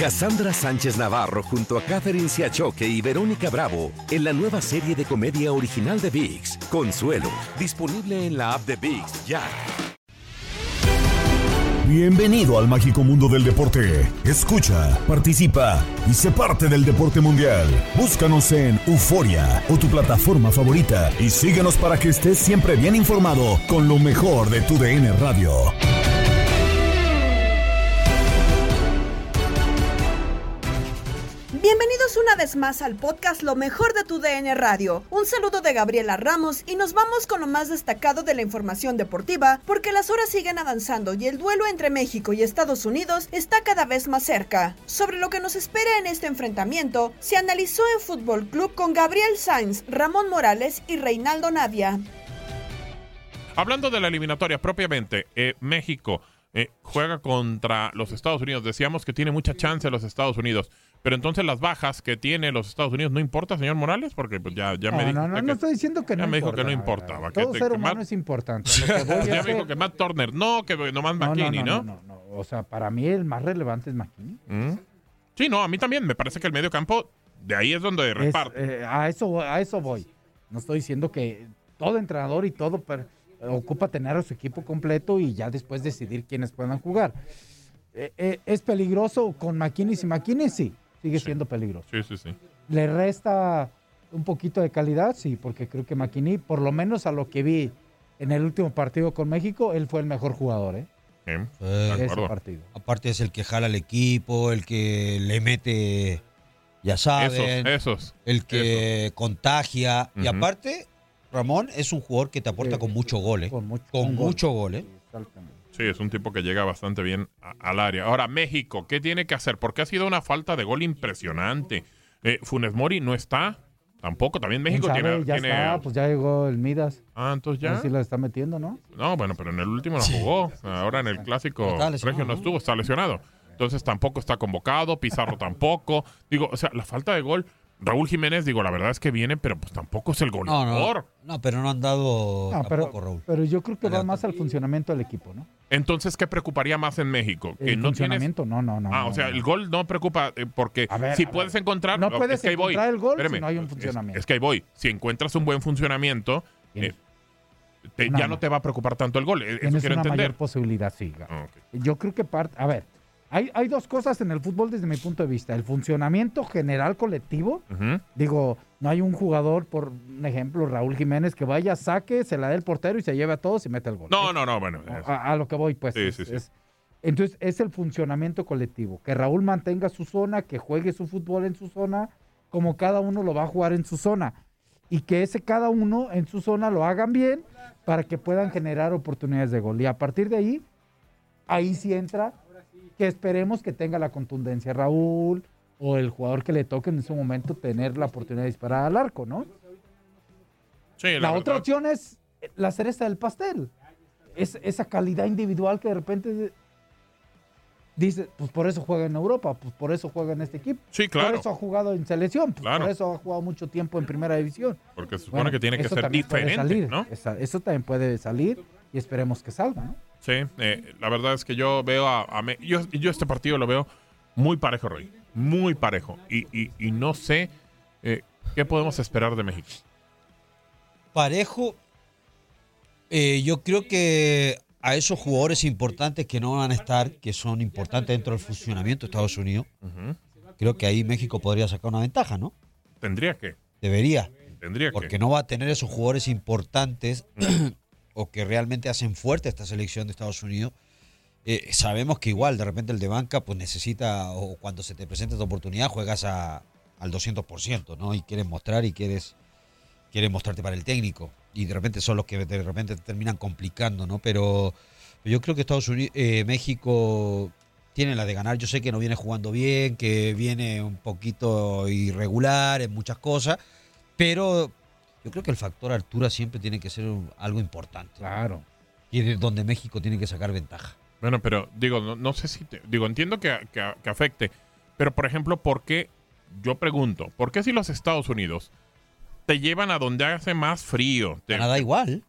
Cassandra Sánchez Navarro junto a Catherine Siachoque y Verónica Bravo en la nueva serie de comedia original de VIX, Consuelo, disponible en la app de VIX ya. Bienvenido al mágico mundo del deporte. Escucha, participa y sé parte del deporte mundial. Búscanos en Euforia o tu plataforma favorita y síguenos para que estés siempre bien informado con lo mejor de tu DN Radio. Bienvenidos una vez más al podcast Lo mejor de tu DN Radio. Un saludo de Gabriela Ramos y nos vamos con lo más destacado de la información deportiva porque las horas siguen avanzando y el duelo entre México y Estados Unidos está cada vez más cerca. Sobre lo que nos espera en este enfrentamiento, se analizó en Fútbol Club con Gabriel Sainz, Ramón Morales y Reinaldo Navia. Hablando de la eliminatoria propiamente, eh, México eh, juega contra los Estados Unidos. Decíamos que tiene mucha chance los Estados Unidos. Pero entonces las bajas que tiene los Estados Unidos no importa, señor Morales, porque pues ya, ya no, me dijo no, no, que, no estoy diciendo que ya no me dijo que no importaba. Todo que, ser que humano Matt- es importante. Lo que voy ya me hacer- dijo que Matt Turner, no, que nomás No, no, McKinney, no, ¿no? no. O sea, para mí el más relevante es McKinney. Mm. Sí, no, a mí también. Me parece que el medio campo, de ahí es donde Es, reparte. eh, a, eso, a eso voy. No estoy diciendo que todo entrenador y todo pero, eh, ocupa tener a su equipo completo y ya después decidir quiénes puedan jugar. Eh, eh, ¿Es peligroso con McKinney? Si McKinney sí, sigue siendo peligroso. Sí, sí, sí. ¿Le resta un poquito de calidad? Sí, porque creo que McKinney, por lo menos a lo que vi en el último partido con México, él fue el mejor jugador, ¿eh? Sí, de Ese partido. Aparte es el que jala al equipo, el que le mete, ya saben, Esos, esos. el que contagia. Y aparte, Ramón es un jugador que te aporta Sí. con mucho gol, ¿eh? Con, mucho, Con con gol. mucho gol, ¿eh? Sí, es un tipo que llega bastante bien a- al área. Ahora, México, ¿qué tiene que hacer? Porque ha sido una falta de gol impresionante. Eh, Funes Mori no está. Tampoco. También México tiene. Ya tiene- está, pues ya llegó el Midas. Ah, entonces ya. Así la está metiendo, ¿no? No, bueno, pero en el último no jugó. Ahora en el clásico Regio no ¿no? estuvo, está lesionado. Entonces tampoco está convocado, Pizarro tampoco. Digo, o sea, la falta de gol. Raúl Jiménez, digo, la verdad es que viene, pero pues tampoco es el goleador. no, no, pero no han dado No, pero, tampoco, Raúl. pero yo creo que va más al funcionamiento del equipo, ¿no? Entonces, ¿qué preocuparía más en México? Que El no tienes. funcionamiento, no, no, no. Ah, o sea, no. el gol no preocupa eh, porque ver, si puedes ver. encontrar. No es puedes voy. encontrar el gol si no hay un es- funcionamiento. Es, que ahí voy. Si encuentras un buen funcionamiento, eh, te- Una- ya no te va a preocupar tanto el gol. Eh, Eso Tienes quiero una entender. mayor posibilidad, sí. Ah, ok. Yo creo que parte, a ver, hay, hay dos cosas en el fútbol desde mi punto de vista. El funcionamiento general colectivo, Ujú. digo, no hay un jugador, por un ejemplo, Raúl Jiménez, que vaya, saque, se la dé el portero y se lleve a todos y mete el gol. No, no, no, bueno. es- A, a lo que voy, pues. Sí, es- sí, sí. es- entonces, es el funcionamiento colectivo. Que Raúl mantenga su zona, que juegue su fútbol en su zona, como cada uno lo va a jugar en su zona. Y que ese cada uno en su zona lo hagan bien para que puedan generar oportunidades de gol. Y a partir de ahí, ahí sí entra que esperemos que tenga la contundencia Raúl o el jugador que le toque en ese momento tener la oportunidad de disparar al arco, ¿no? sí, La, otra opción es la cereza del pastel. Es esa calidad individual que de repente dice, pues por eso juega en Europa, pues por eso juega en este equipo. Sí, claro. Por eso ha jugado en selección, pues Claro. por eso ha jugado mucho tiempo en primera división. Porque se supone Bueno, que tiene que ser diferente, salir, ¿no? eso también puede salir y esperemos que salga, ¿no? Sí, eh, la verdad es que yo veo a, a Me- yo, yo este partido lo veo muy parejo, Roy. Muy parejo. Y, y- y no sé eh, qué podemos esperar de México. Parejo, eh, yo creo que a esos jugadores importantes que no van a estar, que son importantes dentro del funcionamiento de Estados Unidos, creo que ahí México podría sacar una ventaja, ¿no? Tendría que. Debería. Tendría Porque que. no va a tener esos jugadores importantes o que realmente hacen fuerte esta selección de Estados Unidos. Eh, sabemos que igual de repente el de banca pues necesita o cuando se te presenta esta oportunidad juegas a, al 200%, ¿no? Y quieres mostrar y quieres, quieres mostrarte para el técnico. Y de repente son los que de repente te terminan complicando, ¿no? Pero yo creo que Estados Unidos, eh, México tiene la de ganar. Yo sé que no viene jugando bien, que viene un poquito irregular en muchas cosas, pero yo creo que el factor altura siempre tiene que ser un- algo importante. Claro. Y es donde México tiene que sacar ventaja. Bueno, pero digo, no, no sé si. te- digo, entiendo que, que- que afecte. Pero, por ejemplo, ¿por qué? Yo pregunto, ¿por qué si los Estados Unidos te llevan a donde hace más frío? Te- Canadá igual.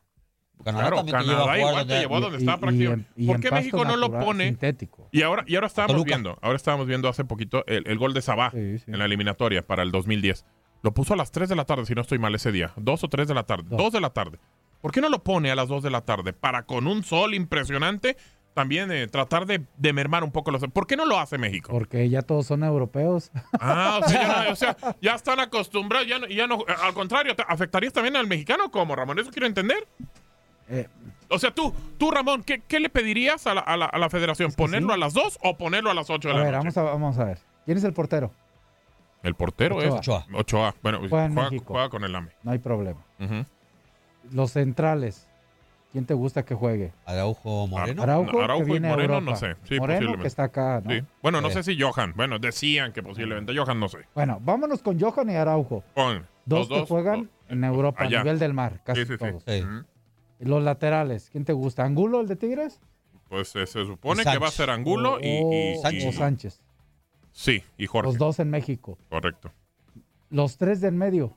Canadá Claro, también te Canadá lleva igual donde- te llevó a donde Y- estaba prácticamente. ¿Por qué México no lo pone? Sintético. Y ahora, y ahora estábamos viendo, ahora estábamos viendo hace poquito el, el gol de Sabá Sí, sí. en la eliminatoria para el 2010. Lo puso a las 3 de la tarde, si no estoy mal ese día. 2 o 3 de la tarde. Dos. 2 de la tarde. ¿Por qué no lo pone a las 2 de la tarde? Para con un sol impresionante también eh, tratar de, de mermar un poco los... ¿Por qué no lo hace México? Porque ya todos son europeos. Ah, o sea, ya, no- o sea, ya están acostumbrados, ya no, ya no- al contrario, ¿te ¿afectarías también al mexicano como Ramón? Eso quiero entender. Eh, O sea, tú, tú Ramón, ¿qué, qué le pedirías a la, a la- a la federación? ¿Ponerlo sí. a las 2 o ponerlo a las 8 de a la ver, noche? vamos a, vamos a ver. ¿Quién es el portero? El portero Ochoa. es Ochoa. Ochoa. Bueno, Juega en juega, México. juega con el AME. No hay problema. Los centrales. ¿Quién te gusta que juegue? Araujo Moreno. Araujo, Araujo que y viene Moreno, no sé. Sí, Moreno, posiblemente. que está acá, ¿no? Sí. Bueno, no Eh. sé si Johan. Bueno, decían que posiblemente Johan, no sé. Bueno, vámonos con Johan y Araujo. Pon, Dos que juegan dos, en Europa, allá. a nivel del mar, casi Sí, sí, sí. todos. Los laterales, ¿quién te gusta? ¿Angulo, el de Tigres? Pues eh, se supone que va a ser Angulo y, y- o, y- Sánchez. o Sánchez. Sí, y Jorge. Los dos en México. Correcto. Los tres del medio.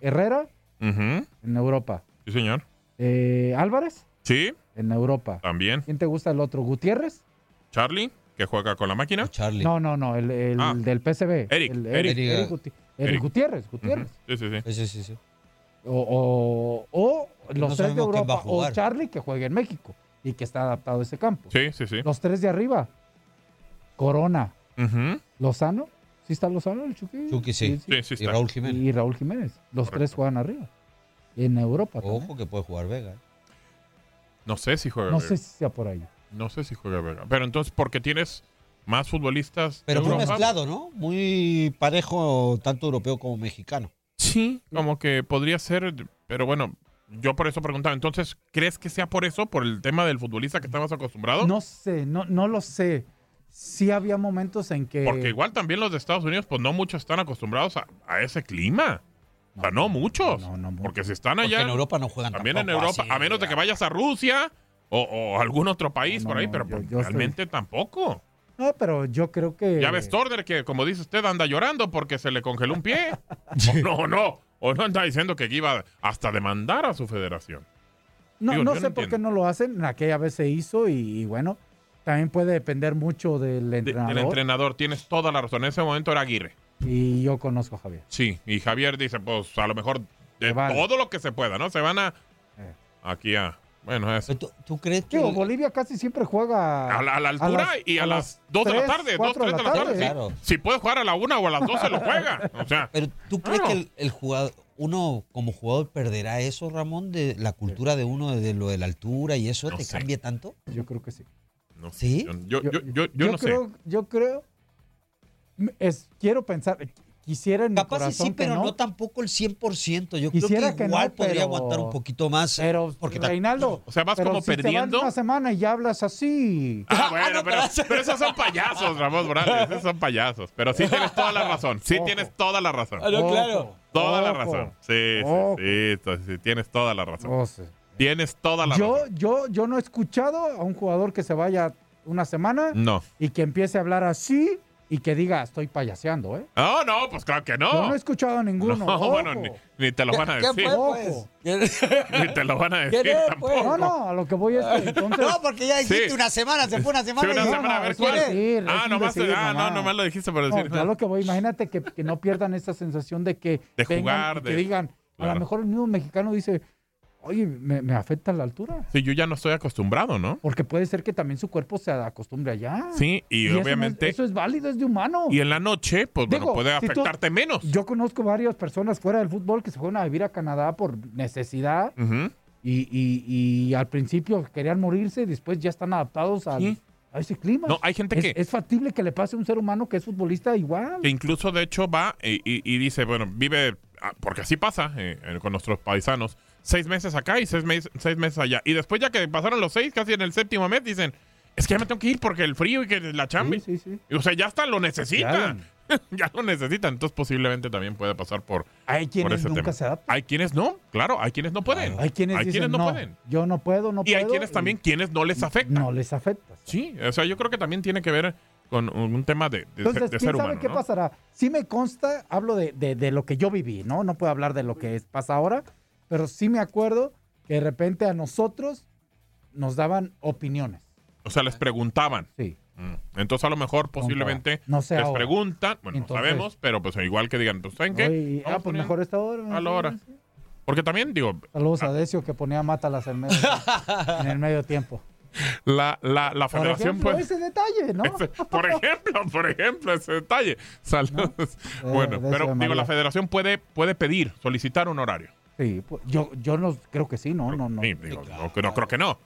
Herrera, en Europa. Sí, señor. Eh, Álvarez, Sí, en Europa. también. ¿Quién te gusta el otro? ¿Gutiérrez? Charlie, que juega con la máquina. Charlie. No, no, no, el, el Ah. del PSV. Eric, El, Eric. Eric Guti- Eric. Gutiérrez. Gutiérrez. Sí, sí, sí. Sí, sí, sí. O, o, o los No tres de Europa. O. Charlie, que juegue en México y que está adaptado a ese campo. Sí, sí, sí. Los tres de arriba. Corona. Lozano. ¿Sí está Lozano, el Chucky? Chucky, sí. Sí, sí Y está. Raúl Jiménez. Y Raúl Jiménez. Los Correcto. tres juegan arriba. En Europa también. Ojo que puede jugar Vega. ¿eh? No sé si juega No Vega. sé si sea por ahí. No sé si juega Vega. Pero entonces, porque tienes más futbolistas. Pero muy mezclado, ¿no? Muy parejo, tanto europeo como mexicano. Sí, como que podría ser, pero bueno, yo por eso preguntaba. Entonces, ¿crees que sea por eso, por el tema del futbolista que estabas acostumbrado? No sé, no, no lo sé. Sí había momentos en que... Porque igual también los de Estados Unidos, pues no muchos están acostumbrados a, a ese clima. o sea, no muchos. no, no muchos. porque si están Porque allá, en Europa no juegan también en Europa, así, a menos de que ya. vayas a Rusia o, o algún otro país No, por ahí, no, pero yo- pues, yo realmente tampoco. No, pero yo creo que... Ya ves Turner que, como dice usted, anda llorando porque se le congeló un pie. o no, no. O no anda diciendo que iba hasta a demandar a su federación. No, Digo, no sé no por qué no lo hacen. Aquella vez se hizo y, y bueno, también puede depender mucho del De- entrenador. del entrenador, tienes toda la razón. En ese momento era Aguirre. Y yo conozco a Javier. Sí, y Javier dice, pues a lo mejor de vale. todo lo que se pueda, ¿no? Se van a Eh. aquí a, bueno, eso. ¿Tú, tú crees que Digo, Bolivia casi siempre juega... A la, a la altura las- y a, a las 2 de la tarde, 2, cuatro 3 de la tarde. sí. Claro. Si puede jugar a la 1 o a las 2 se lo juega. O sea, Pero tú crees que el, el jugador, uno como jugador perderá eso, Ramón, de la cultura de uno de lo de la altura y eso No te sé. cambia tanto? Yo creo que sí. No sé. ¿Sí? Yo, yo, yo, yo no creo, Yo creo... Es, quiero pensar... Quisiera en mi Capaz corazón sí, que pero no. no, tampoco el 100%. Yo Quisiera creo que que igual no, podría pero- aguantar un poquito más. Pero, porque ta- Reinaldo... O sea, vas pero como si te vas perdiendo. una semana y ya hablas así... Ah, Ah, bueno, no, pero, pero- esos son payasos, Ramos Morales. Esos son payasos. Pero sí tienes toda la razón. Sí Ojo. tienes toda la razón. Ah, claro. Toda la razón. Sí, sí, sí, sí, Tienes toda la razón. Oh, sí. Tienes toda la Yo, razón. yo, yo no he escuchado a un jugador que se vaya una semana No. y que empiece a hablar así y que diga, estoy payaseando, ¿eh? No, no, pues claro que no. Yo no he escuchado a ninguno. No, Ojo. bueno, ni, ni te lo van a ¿Qué decir. fue, pues? Ni te lo van a decir ¿Quién es, tampoco. pues? No, no, a lo que voy es que entonces... No, porque ya dijiste Sí. una semana, se fue una semana. Sí, una y semana, a ver cuál. decir, ah, nomás, decir, ah, no, nomás. lo dijiste por No, decir. yo a lo que voy, imagínate que, que no pierdan esa sensación de que De jugar, y que de- digan, a lo mejor el mismo mexicano dice, oye, me, me afecta la altura. Sí, yo ya no estoy acostumbrado, ¿no? Porque puede ser que también su cuerpo se acostumbre allá. Sí, y, eso no es- obviamente. eso es válido, es de humano. Y en la noche, pues bueno, puede si tú- afectarte menos. Yo conozco varias personas fuera del fútbol que se fueron a vivir a Canadá por necesidad Ujú. y, y- y al principio querían morirse, después ya están adaptados al- Sí. a ese clima. No, hay gente es, que, es factible que le pase a un ser humano que es futbolista igual. que incluso de hecho va y, y- y dice, bueno, vive, ah, porque así pasa eh, eh, con nuestros paisanos, seis meses acá y seis, meses seis meses allá. Y después ya que pasaron los seis, casi en el séptimo mes, dicen, es que ya me tengo que ir porque el frío y que la chamba. Sí, sí, sí. Y, O sea, ya hasta lo necesitan. ya lo necesitan. Entonces posiblemente también puede pasar por, Hay por quienes ese nunca tema. se adaptan. Hay quienes no, claro, hay quienes no pueden. Hay quienes dicen, no, no, pueden. yo no puedo, no Y hay puedo", quienes también, quienes no les afecta. no les afecta. Sí, o sea, yo creo que también tiene que ver con un tema de, de, Entonces, de ¿quién ser sabe humano. qué ¿no? pasará? Sí me consta, hablo de, de- de lo que yo viví, ¿no? No puedo hablar de lo que es- pasa ahora, pero sí me acuerdo que de repente a nosotros nos daban opiniones. O sea, les preguntaban. Sí. Mm. Entonces, a lo mejor, posiblemente, No sé les ahora. preguntan. Bueno, Entonces- no sabemos, pero pues igual que digan, pues, ¿saben qué? Ah, pues mejor esta hora. a la hora. Porque también, digo, Saludos a Decio que ponía mátalas en, medio, en el medio tiempo. la, la, la Por federación ejemplo, puede... ese detalle, ¿no? Ese- por ejemplo, por ejemplo, ese detalle. Saludos. bueno, Eh, de pero digo, la federación puede, puede pedir, solicitar un horario. Sí, pues, yo, yo no creo que sí, no, no, no. Sí, digo, no, que no creo que no.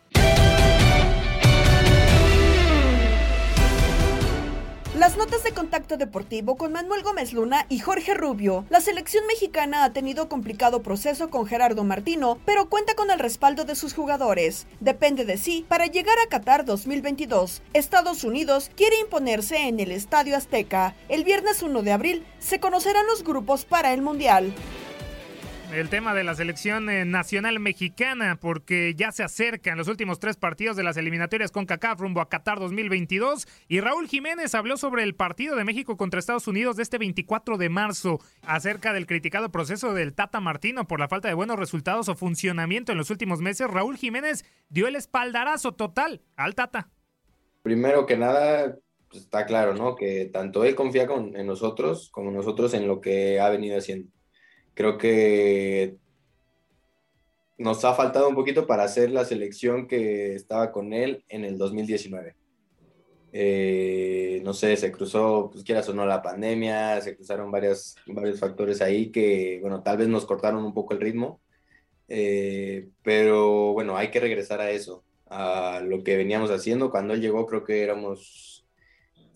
Las notas de contacto deportivo con Manuel Gómez Luna y Jorge Rubio. La selección mexicana ha tenido complicado proceso con Gerardo Martino, pero cuenta con el respaldo de sus jugadores. Depende de sí para llegar a Qatar 2022. Estados Unidos quiere imponerse en el Estadio Azteca. El viernes 1 de abril se conocerán los grupos para el Mundial. El tema de la selección eh, nacional mexicana, porque ya se acercan los últimos tres partidos de las eliminatorias con CACAF rumbo a Qatar 2022. Y Raúl Jiménez habló sobre el partido de México contra Estados Unidos de este 24 de marzo, acerca del criticado proceso del Tata Martino por la falta de buenos resultados o funcionamiento en los últimos meses. Raúl Jiménez dio el espaldarazo total al Tata. Primero que nada, pues, está claro, ¿no? Que tanto él confía con- en nosotros como nosotros en lo que ha venido haciendo. Creo que nos ha faltado un poquito para hacer la selección que estaba con él en el 2019. Eh, no sé, se cruzó, pues quieras o no, la pandemia, se cruzaron varias, varios factores ahí que, bueno, tal vez nos cortaron un poco el ritmo, Eh, pero bueno, hay que regresar a eso, a lo que veníamos haciendo. Cuando él llegó, creo que éramos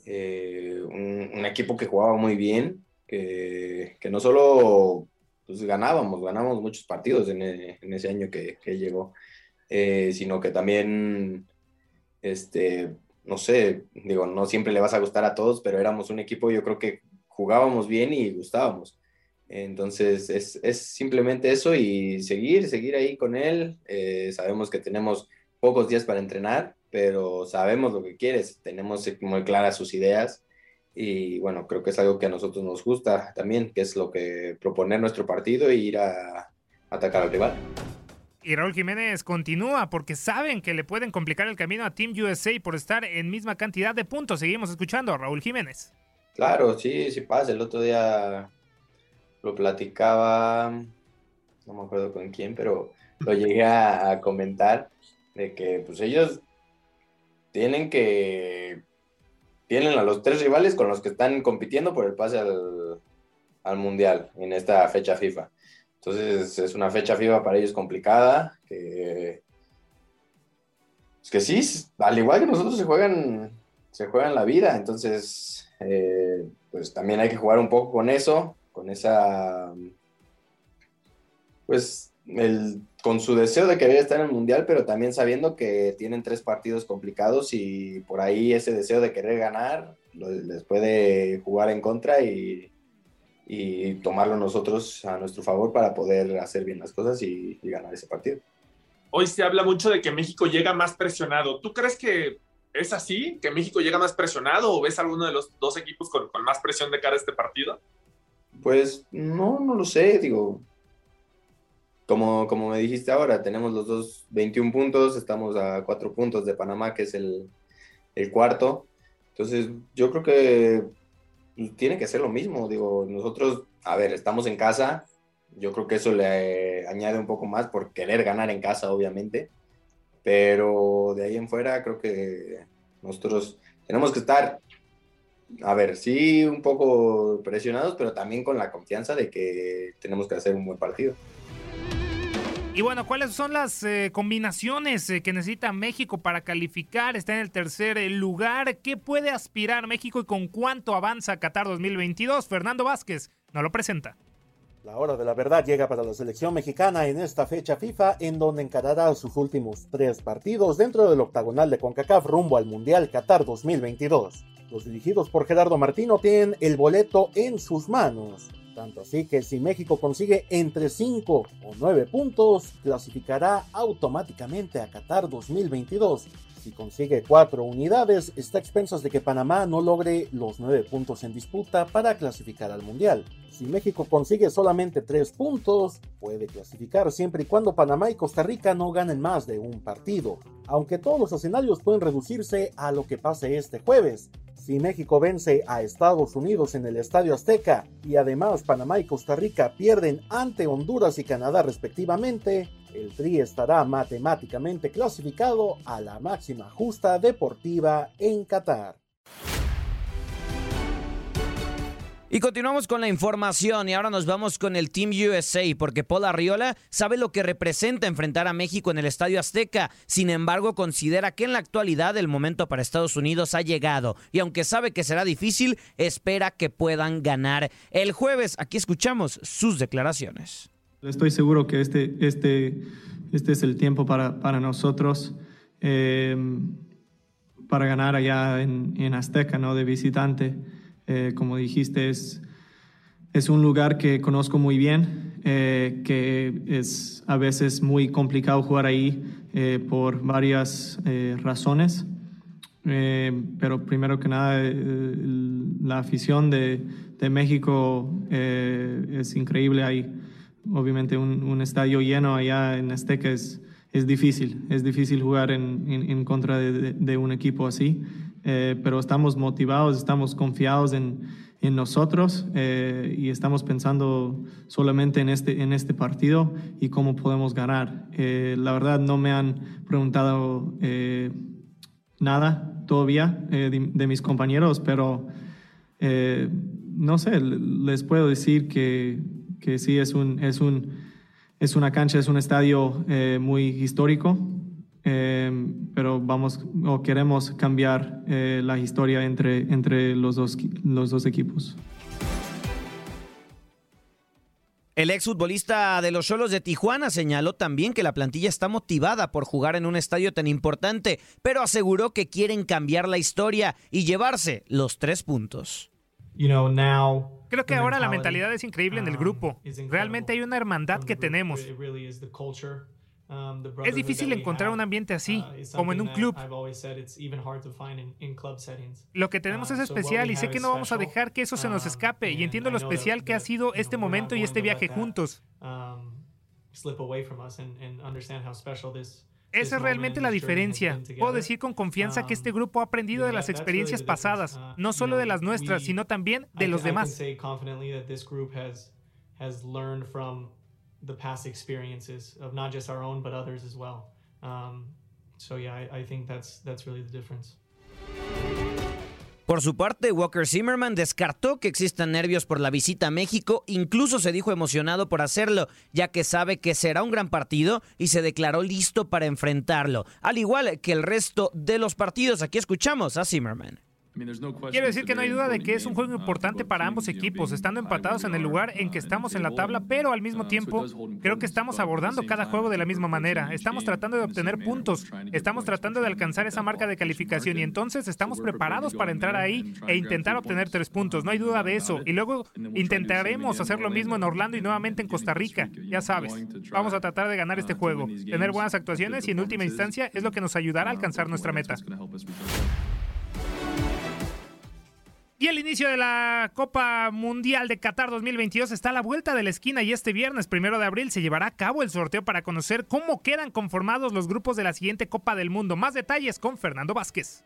eh, un, un equipo que jugaba muy bien, que, que no solo pues, ganábamos, ganábamos muchos partidos en, e- en ese año que, que llegó, eh, sino que también, este, no sé, digo, no siempre le vas a gustar a todos, pero éramos un equipo, yo creo que jugábamos bien y gustábamos. Entonces, es, es simplemente eso y seguir, seguir ahí con él. Eh, sabemos que tenemos pocos días para entrenar, pero sabemos lo que quieres, tenemos muy claras sus ideas y bueno, creo que es algo que a nosotros nos gusta también, que es lo que proponer nuestro partido e ir a atacar al rival. Y Raúl Jiménez continúa porque saben que le pueden complicar el camino a Team USA por estar en misma cantidad de puntos. Seguimos escuchando a Raúl Jiménez. Claro, sí, sí pasa. El otro día lo platicaba, no me acuerdo con quién, pero lo llegué a, a comentar de que pues ellos tienen que tienen a los tres rivales con los que están compitiendo por el pase al, al mundial en esta fecha FIFA. Entonces es una fecha FIFA para ellos complicada, que que sí, al igual que nosotros se juegan se juegan la vida, entonces eh, pues también hay que jugar un poco con eso, con esa pues el, con su deseo de querer estar en el mundial, pero también sabiendo que tienen tres partidos complicados y por ahí ese deseo de querer ganar lo- les puede jugar en contra y, y tomarlo nosotros a nuestro favor para poder hacer bien las cosas y, y ganar ese partido. Hoy se habla mucho de que México llega más presionado. ¿Tú crees que ¿Es así? ¿Que México llega más presionado o ves alguno de los dos equipos con, con más presión de cara a este partido? Pues no, no lo sé, digo. Como, como me dijiste ahora, tenemos los dos 21 puntos, estamos a cuatro puntos de Panamá, que es el, el cuarto. Entonces, yo creo que tiene que ser lo mismo. Digo, nosotros, a ver, estamos en casa. Yo creo que eso le añade un poco más por querer ganar en casa, obviamente. Pero de ahí en fuera, creo que nosotros tenemos que estar, a ver, sí, un poco presionados, pero también con la confianza de que tenemos que hacer un buen partido. Y bueno, ¿cuáles son las eh, combinaciones eh, que necesita México para calificar? Está en el tercer eh, lugar. ¿Qué puede aspirar México y con cuánto avanza Qatar 2022? Fernando Vázquez nos lo presenta. La hora de la verdad llega para la selección mexicana en esta fecha FIFA, en donde encarará sus últimos tres partidos dentro del octagonal de CONCACAF rumbo al Mundial Qatar 2022. Los dirigidos por Gerardo Martino tienen el boleto en sus manos. Tanto así que si México consigue entre 5 o 9 puntos, clasificará automáticamente a Qatar 2022. Si consigue 4 unidades, está a expensas de que Panamá no logre los 9 puntos en disputa para clasificar al Mundial. Si México consigue solamente 3 puntos, puede clasificar siempre y cuando Panamá y Costa Rica no ganen más de un partido. Aunque todos los escenarios pueden reducirse a lo que pase este jueves. Si México vence a Estados Unidos en el Estadio Azteca y además Panamá y Costa Rica pierden ante Honduras y Canadá respectivamente, el Tri estará matemáticamente clasificado a la máxima justa deportiva en Qatar. Y continuamos con la información y ahora nos vamos con el Team USA porque Paul Arriola sabe lo que representa enfrentar a México en el Estadio Azteca. Sin embargo, considera que en la actualidad el momento para Estados Unidos ha llegado y aunque sabe que será difícil, espera que puedan ganar el jueves. Aquí escuchamos sus declaraciones. Estoy seguro que este, este, este es el tiempo para, para nosotros eh, para ganar allá en, en Azteca, ¿no? De visitante. Eh, como dijiste, es, es un lugar que conozco muy bien, eh, que es a veces muy complicado jugar ahí eh, por varias razones. pero primero que nada, la afición de, de México es increíble. Hay obviamente un, un, estadio lleno allá en Azteca es, es difícil. Es difícil jugar en, en, en contra de, de, un equipo así. Eh, pero estamos motivados, estamos confiados en, en nosotros eh, y estamos pensando solamente en este, en este partido y cómo podemos ganar. Eh, la verdad no me han preguntado nada todavía de, mis compañeros, pero no sé, les puedo decir que, que sí es, un, es, un, es una cancha, es un estadio muy histórico eh, pero vamos o queremos cambiar eh, la historia entre, entre los, dos, los dos equipos. El exfutbolista de los Cholos de Tijuana señaló también que la plantilla está motivada por jugar en un estadio tan importante, pero aseguró que quieren cambiar la historia y llevarse los tres puntos. Creo que ahora la mentalidad es increíble en el grupo. Realmente hay una hermandad que tenemos. Es difícil encontrar un ambiente así, uh, como en un club. Lo que tenemos uh, es especial y sé que no vamos a dejar que eso se nos um, escape y entiendo lo especial que ha sido este momento y este viaje juntos. Um, Esa es realmente la diferencia. Puedo decir con confianza que este um, grupo ha aprendido de las experiencias pasadas, uh, no solo de las nuestras, sino también de los demás the past experiences of not just our own but others as well. Um, so yeah, I, I think that's that's really the difference. Por su parte, Walker Zimmerman descartó que existan nervios por la visita a México, incluso se dijo emocionado por hacerlo, ya que sabe que será un gran partido y se declaró listo para enfrentarlo, al igual que el resto de los partidos. Aquí escuchamos a Zimmerman. Quiero decir que no hay duda de que es un juego importante para ambos equipos, estando empatados en el lugar en que estamos en la tabla, pero al mismo tiempo creo que estamos abordando cada juego de la misma manera. Estamos tratando de obtener puntos, estamos tratando de alcanzar esa marca de calificación y entonces estamos preparados para entrar ahí e intentar obtener tres puntos, no hay duda de eso. Y luego intentaremos hacer lo mismo en Orlando y nuevamente en Costa Rica, ya sabes. Vamos a tratar de ganar este juego, tener buenas actuaciones y en última instancia es lo que nos ayudará a alcanzar nuestra meta. Y el inicio de la Copa Mundial de Qatar 2022 está a la vuelta de la esquina y este viernes, primero de abril, se llevará a cabo el sorteo para conocer cómo quedan conformados los grupos de la siguiente Copa del Mundo. Más detalles con Fernando Vázquez.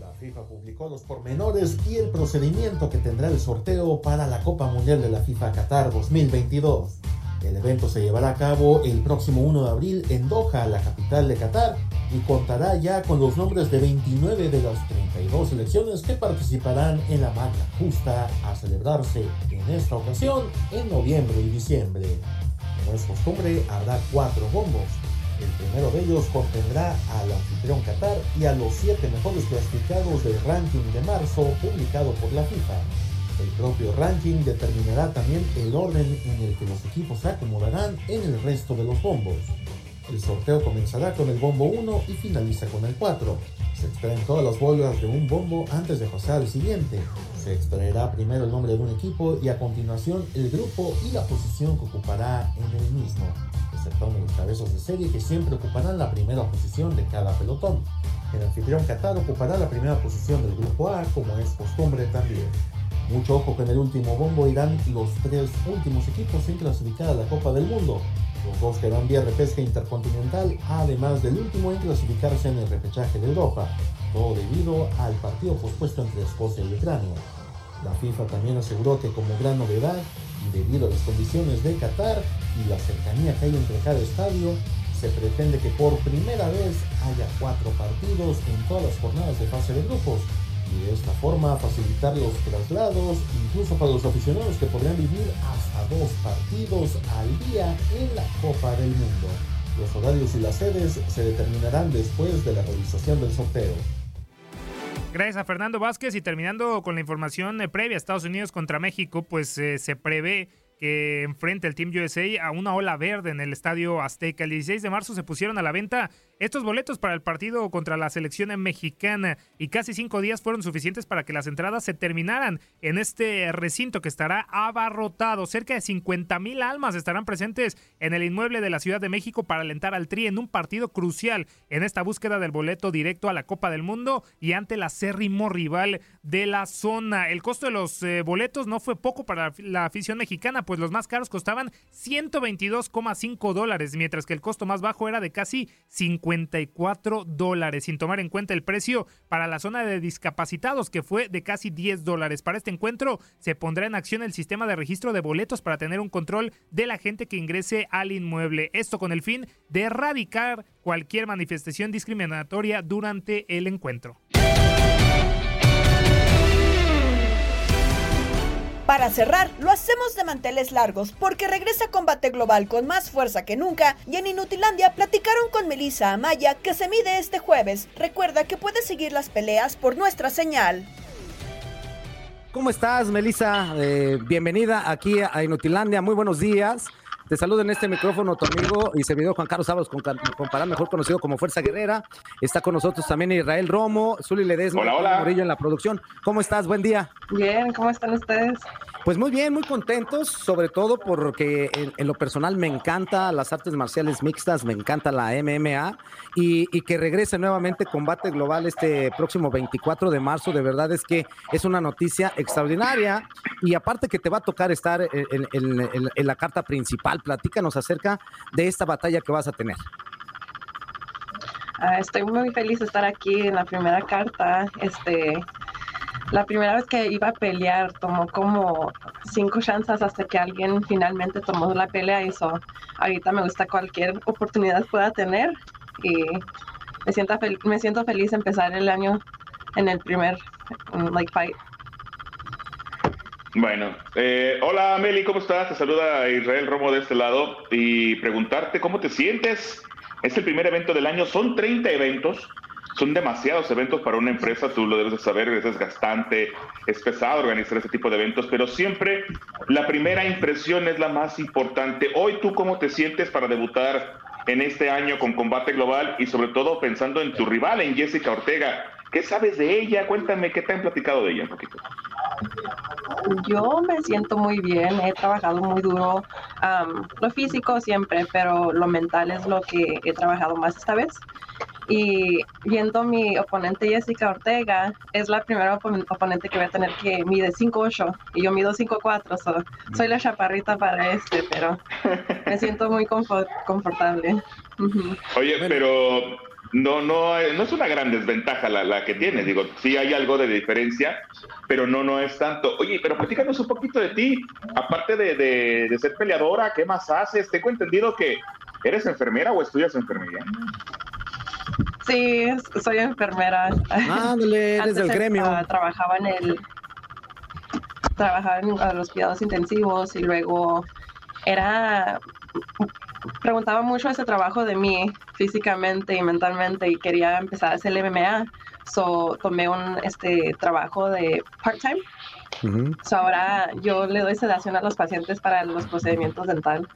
La FIFA publicó los pormenores y el procedimiento que tendrá el sorteo para la Copa Mundial de la FIFA Qatar 2022. El evento se llevará a cabo el próximo 1 de abril en Doha, la capital de Qatar, y contará ya con los nombres de 29 de las 32 selecciones que participarán en la marca justa a celebrarse en esta ocasión en noviembre y diciembre. Como es costumbre, habrá cuatro bombos. El primero de ellos contendrá al anfitrión Qatar y a los siete mejores clasificados del ranking de marzo publicado por la FIFA. El propio ranking determinará también el orden en el que los equipos se acomodarán en el resto de los bombos. El sorteo comenzará con el bombo 1 y finaliza con el 4. Se extraen todas las bolas de un bombo antes de pasar al siguiente. Se extraerá primero el nombre de un equipo y a continuación el grupo y la posición que ocupará en el mismo, exceptuando los cabezas de serie que siempre ocuparán la primera posición de cada pelotón. El anfitrión Qatar ocupará la primera posición del grupo A como es costumbre también. Mucho ojo que en el último bombo irán los tres últimos equipos en clasificar a la Copa del Mundo. Los dos que van vía repesca intercontinental, además del último en clasificarse en el repechaje de Europa, todo debido al partido pospuesto entre Escocia y Ucrania. La FIFA también aseguró que como gran novedad, debido a las condiciones de Qatar y la cercanía que hay entre cada estadio, se pretende que por primera vez haya cuatro partidos en todas las jornadas de fase de grupos, y de esta forma facilitar los traslados, incluso para los aficionados que podrían vivir hasta dos partidos al día en la Copa del Mundo. Los horarios y las sedes se determinarán después de la realización del sorteo. Gracias a Fernando Vázquez y terminando con la información eh, previa, Estados Unidos contra México, pues eh, se prevé que enfrente el Team USA a una ola verde en el Estadio Azteca. El 16 de marzo se pusieron a la venta estos boletos para el partido contra la selección mexicana y casi cinco días fueron suficientes para que las entradas se terminaran en este recinto que estará abarrotado. Cerca de 50 mil almas estarán presentes en el inmueble de la Ciudad de México para alentar al Tri en un partido crucial en esta búsqueda del boleto directo a la Copa del Mundo y ante la acérrimo rival de la zona. El costo de los eh, boletos no fue poco para la afición mexicana, pues los más caros costaban 122,5 dólares, mientras que el costo más bajo era de casi 50 54 dólares, sin tomar en cuenta el precio para la zona de discapacitados, que fue de casi 10 dólares. Para este encuentro se pondrá en acción el sistema de registro de boletos para tener un control de la gente que ingrese al inmueble. Esto con el fin de erradicar cualquier manifestación discriminatoria durante el encuentro. Para cerrar, lo hacemos de manteles largos porque regresa Combate Global con más fuerza que nunca y en Inutilandia platicaron con Melissa Amaya que se mide este jueves. Recuerda que puedes seguir las peleas por nuestra señal. ¿Cómo estás, Melissa? Eh, bienvenida aquí a Inutilandia. Muy buenos días. Te saludo en este micrófono tu amigo y servidor Juan Carlos Ábalos, comparar mejor conocido como Fuerza Guerrera. Está con nosotros también Israel Romo, Zuli Ledesma, hola, hola. Morillo en la producción. ¿Cómo estás? Buen día. Bien, ¿cómo están ustedes? Pues muy bien, muy contentos, sobre todo porque en, lo personal me encanta las artes marciales mixtas, me encanta la MMA y, y, que regrese nuevamente Combate Global este próximo 24 de marzo. De verdad es que es una noticia extraordinaria y aparte que te va a tocar estar en, la carta principal, platícanos acerca de esta batalla que vas a tener. Ah, estoy muy feliz de estar aquí en la primera carta. Este, la primera vez que iba a pelear tomó como cinco chances hasta que alguien finalmente tomó la pelea y eso ahorita me gusta cualquier oportunidad pueda tener y me siento, me siento feliz empezar el año en el primer like fight. Bueno, eh, hola Meli, ¿cómo estás? Te saluda Israel Romo de este lado y preguntarte cómo te sientes. Es el primer evento del año, son 30 eventos son demasiados eventos para una empresa, tú lo debes de saber, es desgastante, es pesado organizar ese tipo de eventos, pero siempre la primera impresión es la más importante. Hoy tú cómo te sientes para debutar en este año con Combate Global y sobre todo pensando en tu rival, en Jessica Ortega. ¿Qué sabes de ella? Cuéntame, ¿qué te han platicado de ella un poquito? Yo me siento muy bien, he trabajado muy duro, am, lo físico siempre, pero lo mental es lo que he trabajado más esta vez. Y viendo mi oponente Jessica Ortega, es la primera opon- oponente que voy a tener que mide 5'8 y yo mido 5'4, so, soy la chaparrita para este, pero me siento muy confort- confortable. Oye, pero no, no, no es una gran desventaja la, la que tienes. Digo, sí hay algo de diferencia, pero no, no es tanto. Oye, pero platícanos un poquito de ti. Aparte de, de- de ser peleadora, ¿qué más haces? Tengo entendido que eres enfermera o estudias enfermería. Sí, soy enfermera. Ándale, eres del gremio. trabajaba en el trabajaba en los cuidados intensivos y luego era preguntaba mucho ese trabajo de mí físicamente y mentalmente y quería empezar a hacer el MMA. So tomé un este trabajo de part-time. So ahora yo le doy sedación a los pacientes para los procedimientos dental.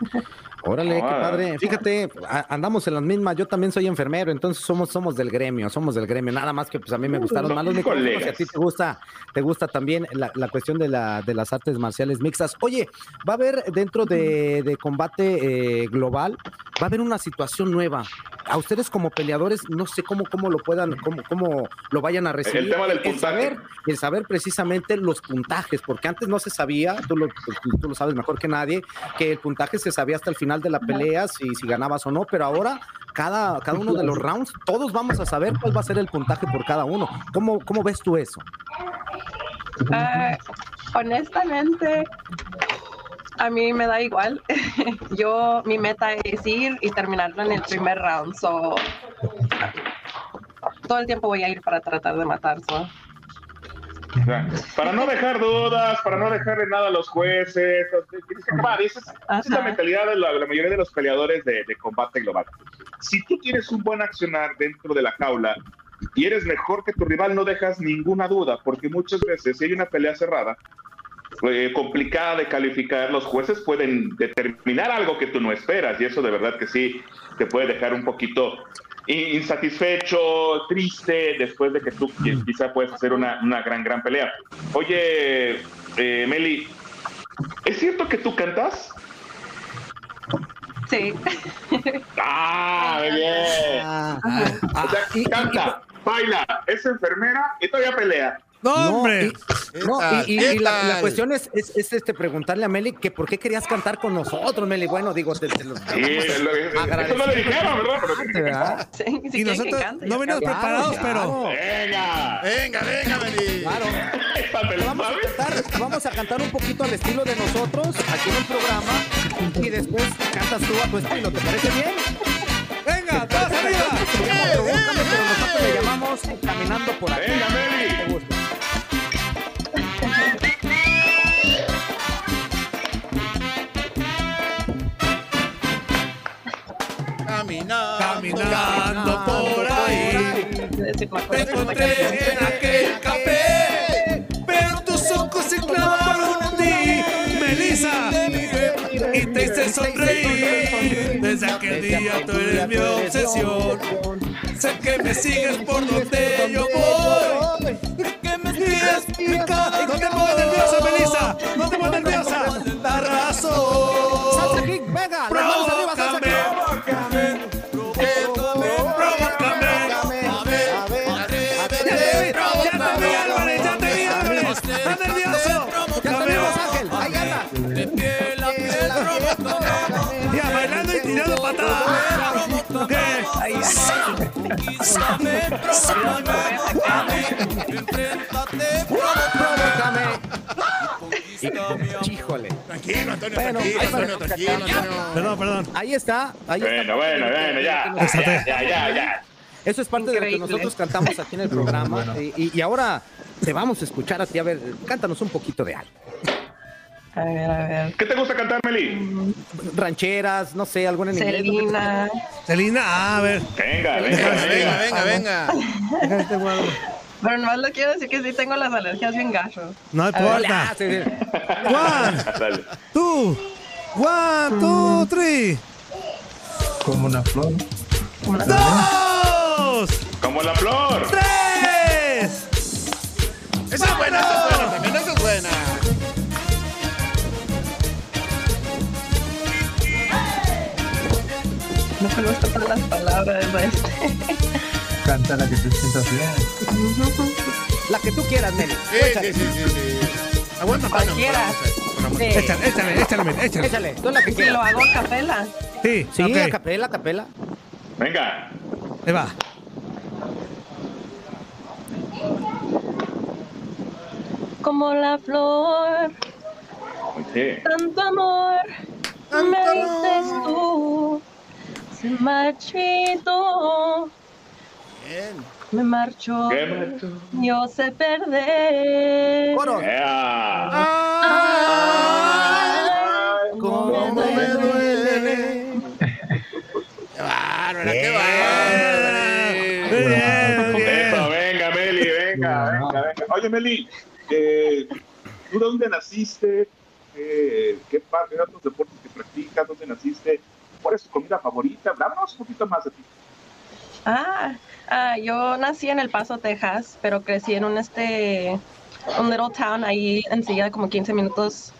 Órale, qué padre. Fíjate, andamos en las mismas. Yo también soy enfermero, entonces somos somos del gremio, somos del gremio. Nada más que pues a mí me gustaron Son más los micrófonos y a colegas. ti te gusta, te gusta también la, la cuestión de, la, de las artes marciales mixtas. Oye, va a haber dentro de, de combate eh, global, va a haber una situación nueva. A ustedes como peleadores, no sé cómo, cómo lo puedan, cómo, cómo lo vayan a recibir. tema del El puntaje. saber, el saber precisamente los puntajes, porque antes no se sabía, tú lo, tú- tú lo sabes mejor que nadie, que el puntaje se sabía hasta el final de la pelea, si, si ganabas o no, pero ahora cada, cada uno de los rounds, todos vamos a saber cuál va a ser el puntaje por cada uno. ¿Cómo, cómo ves tú eso? Ah, honestamente, a mí me da igual. Yo, mi meta es ir y terminarlo en el primer round. So, todo el tiempo voy a ir para tratar de matar. so. Para no dejar dudas, para no dejarle nada a los jueces. tienes que acabar. Esa es, esa es la mentalidad de la, la mayoría de los peleadores de, de combate global. Si tú tienes un buen accionar dentro de la jaula y eres mejor que tu rival, no dejas ninguna duda, porque muchas veces si hay una pelea cerrada, eh, complicada de calificar, los jueces pueden determinar algo que tú no esperas y eso de verdad que sí te puede dejar un poquito in- insatisfecho, triste, después de que tú qui- quizá puedes hacer una, una gran, gran pelea. Oye, eh, Meli, ¿es cierto que tú cantas? Sí. Ah, muy bien. o sea, canta, baila, es enfermera y todavía pelea. No, y, no, y- y- ¿Qué y la, la cuestión es, es, es, este, preguntarle a Meli que por qué querías cantar con nosotros, Meli. Bueno, digo, te, te lo Sí, eso no le dijeron, ¿verdad? Pero- ¿verdad? Y nosotros no venimos preparados, pero. Venga. Venga, venga, Meli. Claro. Vamos a, cantar, vamos a cantar un poquito al estilo de nosotros aquí en el programa y después cantas tú a tu estilo. ¿Te parece bien? Venga, todos arriba. Provócame, pero nosotros le llamamos Caminando por aquí. Venga, Meli. Caminando, caminando por ahí. Me encontré en aquel café, pero tus ojos se clavaron en ti, Melissa, y te hice sonreír. Desde aquel día tú eres mi obsesión. Sé que me sigues por donde yo voy. Que me sigues picando. No te pongas nerviosa, Melissa. No te pongas nerviosa. Híjole. Tranquilo, Antonio, Bueno, Antonio, tranquilo, Antonio. Perdón, perdón. Ahí está. Ahí está. Bueno, bueno, bueno, ya. Ya, ya, ya, ya. Eso es parte de lo que Increíble. nosotros cantamos aquí en el programa. Y, y- y ahora te vamos a escuchar a ti. A ver, cántanos un poquito de algo. A ver, a ver. ¿Qué te gusta cantar, Meli? Rancheras, no sé, alguna en inglés. Selena. Selena, a ver. Venga, venga, venga, venga, venga. Este Pero nomás le quiero decir que sí tengo las alergias bien gacho. No importa. One, Dale. two, one, two, three. Como una flor. ¡Dos! Como la flor. ¡Tres! Esa es buena, No me gustan todas las palabras este. Canta la que te sientas bien. La que tú quieras, Meli. Sí, sí, sí, sí, sí. Aguanta, Cualquiera. Échale, échale, échale, échale. Échale, tú la que quieras. lo hago a capela. Sí, Sí, a capela, a capela. Venga. Ahí va. Como la flor, tanto amor me dices tú. Se marchito, me marcho, ¿Qué marchó? yo sé perder. Cómo me duele. ¡Qué bárbara, qué bárbara! Muy bien, muy bien. Eso, venga, Meli, venga, venga, venga. Oye, Meli, eh, ¿tú de dónde naciste? Eh, ¿Qué parte de otros deportes que practicas? ¿Dónde naciste? ¿Cuál es tu comida favorita? Háblanos un poquito más de ti. Ah, ah, yo nací en El Paso, Texas, pero crecí en un este un little town ahí enseguida como 15 minutos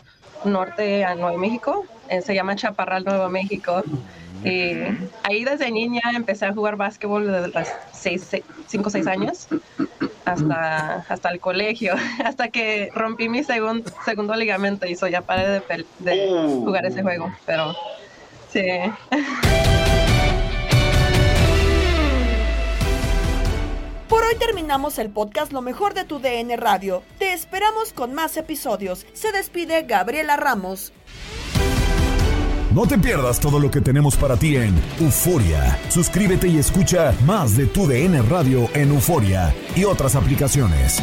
norte a Nuevo México. Eh, se llama Chaparral, Nuevo México. Y ahí desde niña empecé a jugar básquetbol desde los 5 o 6 años hasta, hasta el colegio, hasta que rompí mi segun- segundo ligamento y eso ya paré de, de jugar ese juego. Pero sí. Por hoy terminamos el podcast Lo mejor de tu DN Radio. Te esperamos con más episodios. Se despide Gabriela Ramos. No te pierdas todo lo que tenemos para ti en Euforia. Suscríbete y escucha más de tu DN Radio en Euforia y otras aplicaciones.